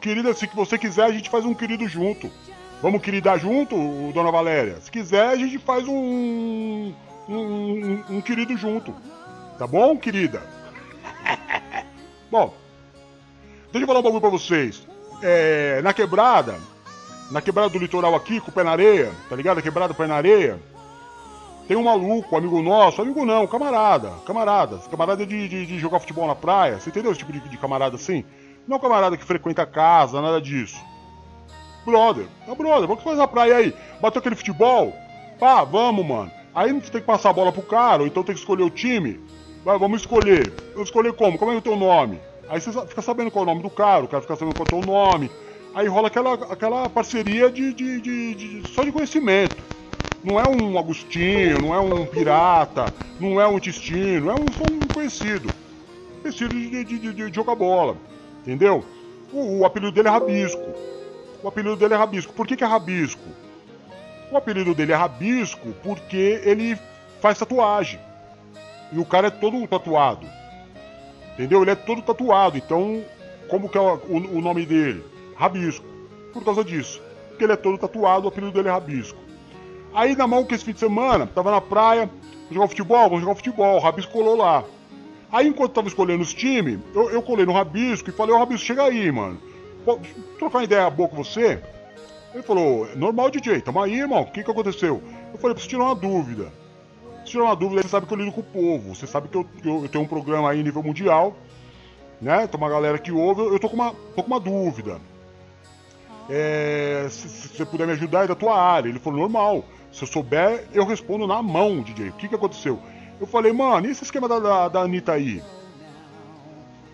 querida, se você quiser, a gente faz um querido junto. Vamos queridar junto, dona Valéria? Se quiser, a gente faz um. um, um, um querido junto. Tá bom, querida? bom, deixa eu falar um bagulho pra vocês. É, na quebrada, na quebrada do litoral aqui, com o pé na areia, tá ligado? A quebrada, pé na areia. Tem um maluco, amigo nosso, amigo não, camarada, camarada, camarada de, de, de, jogar futebol na praia, você entendeu esse tipo de, de camarada assim? Não é camarada que frequenta a casa, nada disso. Brother, é brother, vamos fazer na praia aí. Bateu aquele futebol? Pá, vamos, mano. Aí você tem que passar a bola pro cara, ou então tem que escolher o time. Vai, vamos escolher. Eu escolher como? Como é o teu nome? Aí você fica sabendo qual é o nome do cara, o cara fica sabendo qual é o teu nome. Aí rola aquela, aquela parceria de, de, de, de só de conhecimento. Não é um Agostinho, não é um pirata, não é um intestino, é um, um conhecido. Conhecido de, de, de, de jogar bola. Entendeu? O, o, apelido dele é Rabisco. O apelido dele é Rabisco. Por que, que é Rabisco? O apelido dele é Rabisco porque ele faz tatuagem. E o cara é todo tatuado. Entendeu? Ele é todo tatuado. Então, como que é o, o, nome dele? Rabisco. Por causa disso. Porque ele é todo tatuado, o apelido dele é Rabisco. Aí na mão que esse fim de semana, tava na praia, jogar futebol, vamos jogar futebol, o Rabisco colou lá. Aí enquanto tava escolhendo os times, eu, eu colei no Rabisco e falei, ô Rabisco, chega aí, mano. Pô, trocar uma ideia boa com você? Ele falou, normal DJ, tamo aí, irmão, o que que aconteceu? Eu falei, preciso tirar uma dúvida. Preciso tirar uma dúvida, você sabe que eu lido com o povo, você sabe que eu, eu, eu tenho um programa aí nível mundial, né? Tem uma galera que ouve, eu tô com uma, tô com uma dúvida. É, se, se você puder me ajudar, é da tua área. Ele falou, normal. Se eu souber, eu respondo na mão, DJ. O que, que aconteceu? Eu falei, mano, e esse esquema da, da, da Anitta aí?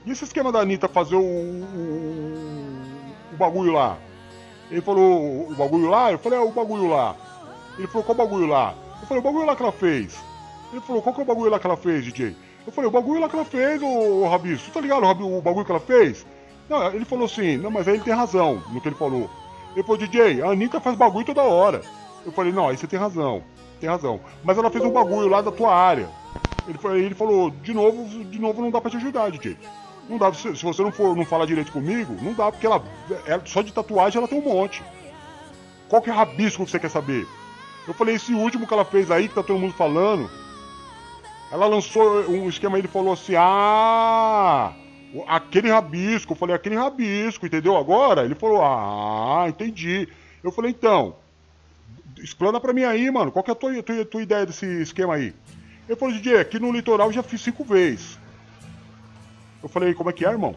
E esse esquema da Anitta fazer o, o, o bagulho lá? Ele falou, o bagulho lá? Eu falei, é o bagulho lá. Ele falou, qual bagulho lá? Eu falei, o bagulho lá que ela fez. Ele falou, qual que é o bagulho lá que ela fez, DJ? Eu falei, o bagulho lá que ela fez, ô, ô tu tá ligado o bagulho que ela fez? Não, ele falou assim, não, mas aí ele tem razão no que ele falou. Ele falou, DJ, a Anitta faz bagulho toda hora. Eu falei, não, aí você tem razão, tem razão. Mas ela fez um bagulho lá da tua área. Ele, ele falou, de novo, de novo não dá pra te ajudar, DJ. Não dá, se, se você não for, não falar direito comigo, não dá, porque ela, ela, só de tatuagem ela tem um monte. Qual que é rabisco que você quer saber? Eu falei, esse último que ela fez aí, que tá todo mundo falando, ela lançou um esquema ele falou assim, ah, aquele rabisco. Eu falei, aquele rabisco, entendeu? Agora, ele falou, ah, entendi. Eu falei, então, explana pra mim aí, mano. Qual que é a tua, tua, tua ideia desse esquema aí? Ele falou, DJ, aqui no litoral já fiz cinco vezes. Eu falei, como é que é, irmão?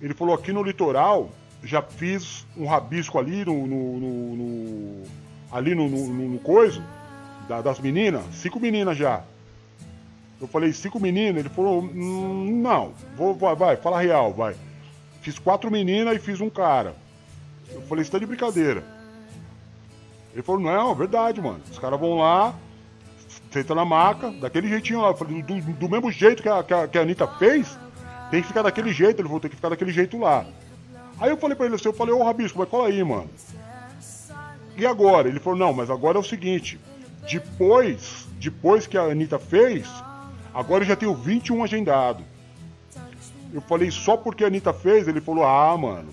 Ele falou, aqui no litoral já fiz um rabisco ali no. no, no, no ali no, no, coisa da, das meninas, cinco meninas já. Eu falei, cinco meninas? Ele falou, hum, não, vou, vai, vai, fala real, vai. Fiz quatro meninas e fiz um cara. Eu falei, você tá de brincadeira. Ele falou, não, é verdade, mano. Os caras vão lá, senta na maca, daquele jeitinho lá. Eu falei, do, do mesmo jeito que a, que a, que, a, Anitta fez, tem que ficar daquele jeito. Ele falou, tem que ficar daquele jeito lá. Aí eu falei pra ele assim, eu falei, ô Rabisco, mas cola aí, mano. E agora? Ele falou, não, mas agora é o seguinte, depois, depois que a Anitta fez, agora eu já tenho 21 agendado. Eu falei, só porque a Anitta fez? Ele falou, ah, mano,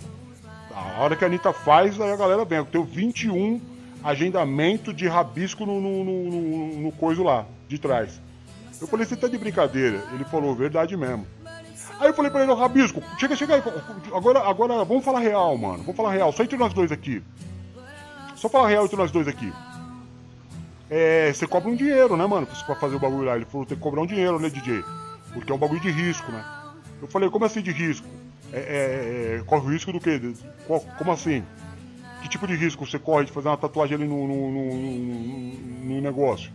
a hora que a Anitta faz, aí a galera vem. Eu tenho 21 agendamento de rabisco no, no, no, no coiso lá, de trás. Eu falei, você tá de brincadeira? Ele falou, verdade mesmo. Aí eu falei pra ele, Rabisco, chega, chega aí. Agora, agora, vamos falar real, mano. Vamos falar real, só entre nós dois aqui. Só falar real entre nós dois aqui. É, você cobra um dinheiro, né, mano? Pra fazer o bagulho lá. Ele falou, tem que cobrar um dinheiro, né, DJ? Porque é um bagulho de risco, né? Eu falei, como assim de risco? É, é, é corre o risco do quê? Como assim? Que tipo de risco você corre de fazer uma tatuagem ali no, no, no, no negócio?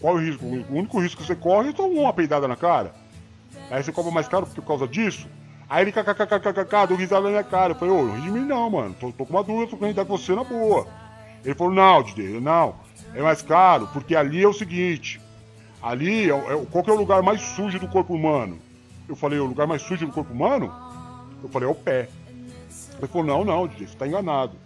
Qual é o risco? O único risco que você corre é tomar uma peidada na cara. Aí você cobra mais caro por causa disso. Aí ele kkkkkk, deu risada na minha cara. Eu falei, ô, ri de mim não, mano. Tô, tô com uma dúvida, tô querendo com você na boa. Ele falou, não, Didi, não. É mais caro, porque ali é o seguinte. Ali, é, é, qual que é o lugar mais sujo do corpo humano? Eu falei, o lugar mais sujo do corpo humano? Eu falei, é o pé. Ele falou, não, não, DJ, você tá enganado.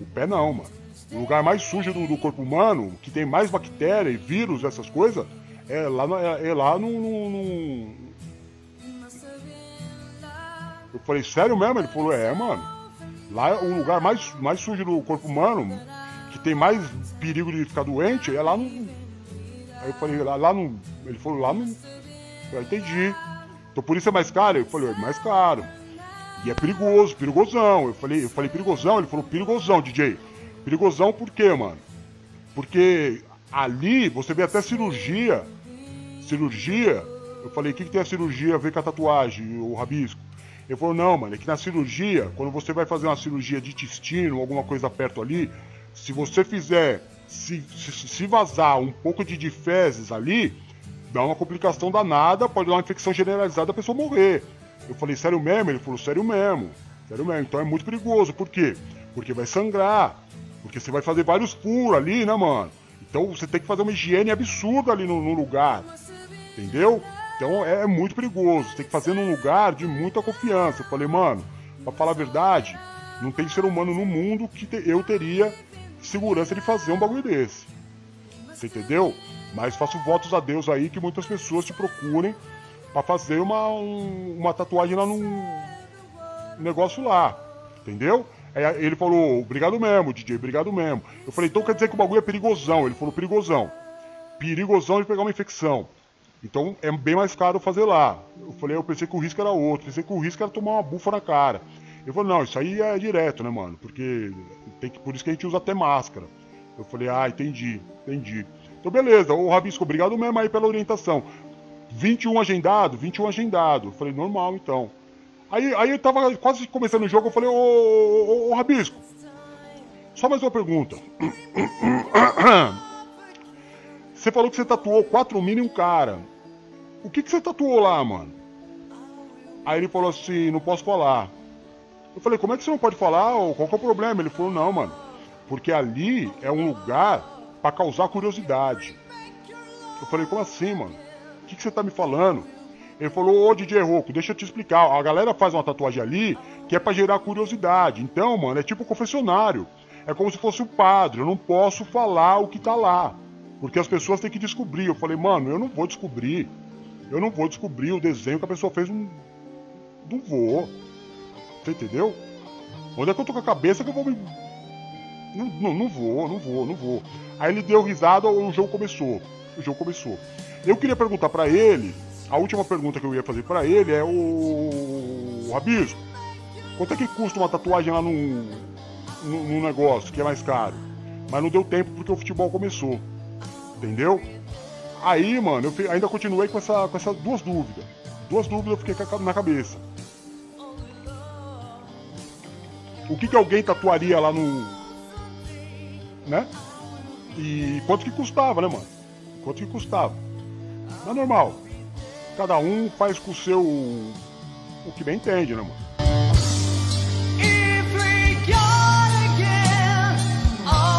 O pé não, mano. O lugar mais sujo do, do corpo humano, que tem mais bactéria e vírus, essas coisas, é lá, é, é lá no, no, no... Eu falei, sério mesmo? Ele falou, é, mano. Lá é o lugar mais, mais sujo do corpo humano, que tem mais perigo de ficar doente, é lá no. Aí eu falei, lá, lá no. Ele falou, lá no. Eu entendi. Então por isso é mais caro? Eu falei, é mais caro. E é perigoso, perigosão. Eu falei, eu falei perigosão, ele falou perigosão, DJ. Perigosão por quê, mano? Porque ali você vê até cirurgia. Cirurgia. Eu falei, o que, que tem a cirurgia a ver com a tatuagem, o rabisco? Ele falou, não, mano, é que na cirurgia, quando você vai fazer uma cirurgia de intestino, alguma coisa perto ali, se você fizer, se, se, se vazar um pouco de, de fezes ali, dá uma complicação danada, pode dar uma infecção generalizada, a pessoa morrer. Eu falei, sério mesmo? Ele falou, sério mesmo. Sério mesmo. Então é muito perigoso. Por quê? Porque vai sangrar. Porque você vai fazer vários furos ali, né, mano? Então você tem que fazer uma higiene absurda ali no, no lugar. Entendeu? Então é, é, muito perigoso. Você tem que fazer num lugar de muita confiança. Eu falei, mano, pra falar a verdade, não tem ser humano no mundo que te, eu teria segurança de fazer um bagulho desse. Você entendeu? Mas faço votos a Deus aí que muitas pessoas te procurem para fazer uma, um, uma tatuagem lá num negócio lá. Entendeu? Aí ele falou, obrigado mesmo, DJ, obrigado mesmo. Eu falei, então quer dizer que o bagulho é perigosão. Ele falou, perigosão. Perigosão de pegar uma infecção. Então é bem mais caro fazer lá. Eu falei, eu pensei que o risco era outro, pensei que o risco era tomar uma bufa na cara. Ele falou, não, isso aí é direto, né, mano? Porque tem que, por isso que a gente usa até máscara. Eu falei, ah, entendi, entendi. Então beleza, ô Rabisco, obrigado mesmo aí pela orientação. 21 agendado, 21 agendado. Eu falei, normal então. Aí, aí eu tava quase começando o jogo, eu falei, ô, ô, ô, ô Rabisco, só mais uma pergunta. Você falou que você tatuou quatro mini e um cara. O que, que você tatuou lá, mano? Aí ele falou assim, não posso falar. Eu falei, como é que você não pode falar? Qual que é o problema? Ele falou, não, mano. Porque ali é um lugar para causar curiosidade. Eu falei, como assim, mano? O que, que você tá me falando? Ele falou, ô DJ Roco, deixa eu te explicar. A galera faz uma tatuagem ali que é para gerar curiosidade. Então, mano, é tipo um confessionário. É como se fosse o um padre. Eu não posso falar o que tá lá. Porque as pessoas têm que descobrir. Eu falei, mano, eu não vou descobrir. Eu não vou descobrir o desenho que a pessoa fez. Não, não vou. Você entendeu? Onde é que eu tô com a cabeça que eu vou me. Não, não, não vou, não vou, não vou. Aí ele deu risada, o jogo começou. O jogo começou. Eu queria perguntar para ele, a última pergunta que eu ia fazer para ele é o, Rabisco, quanto é que custa uma tatuagem lá num, num, negócio que é mais caro? Mas não deu tempo porque o futebol começou. Entendeu? Aí, mano, eu ainda continuei com, essa, com essas duas dúvidas. Duas dúvidas eu fiquei na cabeça. O que, que alguém tatuaria lá no. Né? E quanto que custava, né, mano? Quanto que custava? Mas normal. Cada um faz com o seu. o que bem entende, né, mano?